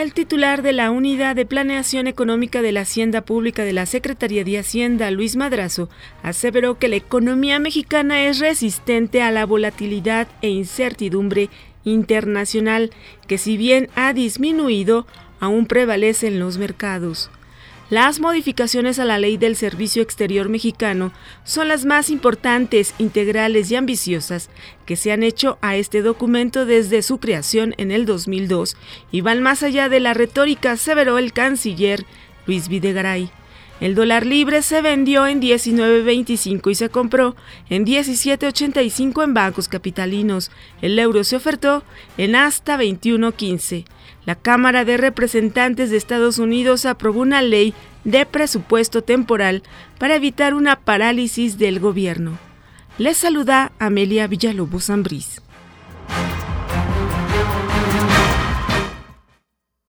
El titular de la Unidad de Planeación Económica de la Hacienda Pública de la Secretaría de Hacienda, Luis Madrazo, aseveró que la economía mexicana es resistente a la volatilidad e incertidumbre internacional, que si bien ha disminuido, aún prevalece en los mercados. Las modificaciones a la ley del Servicio Exterior mexicano son las más importantes, integrales y ambiciosas que se han hecho a este documento desde su creación en el 2002 y van más allá de la retórica, severó el canciller Luis Videgaray. El dólar libre se vendió en 19.25 y se compró en 17.85 en bancos capitalinos. El euro se ofertó en hasta 21.15. La Cámara de Representantes de Estados Unidos aprobó una ley de presupuesto temporal para evitar una parálisis del gobierno. Les saluda Amelia Villalobos Zambriz.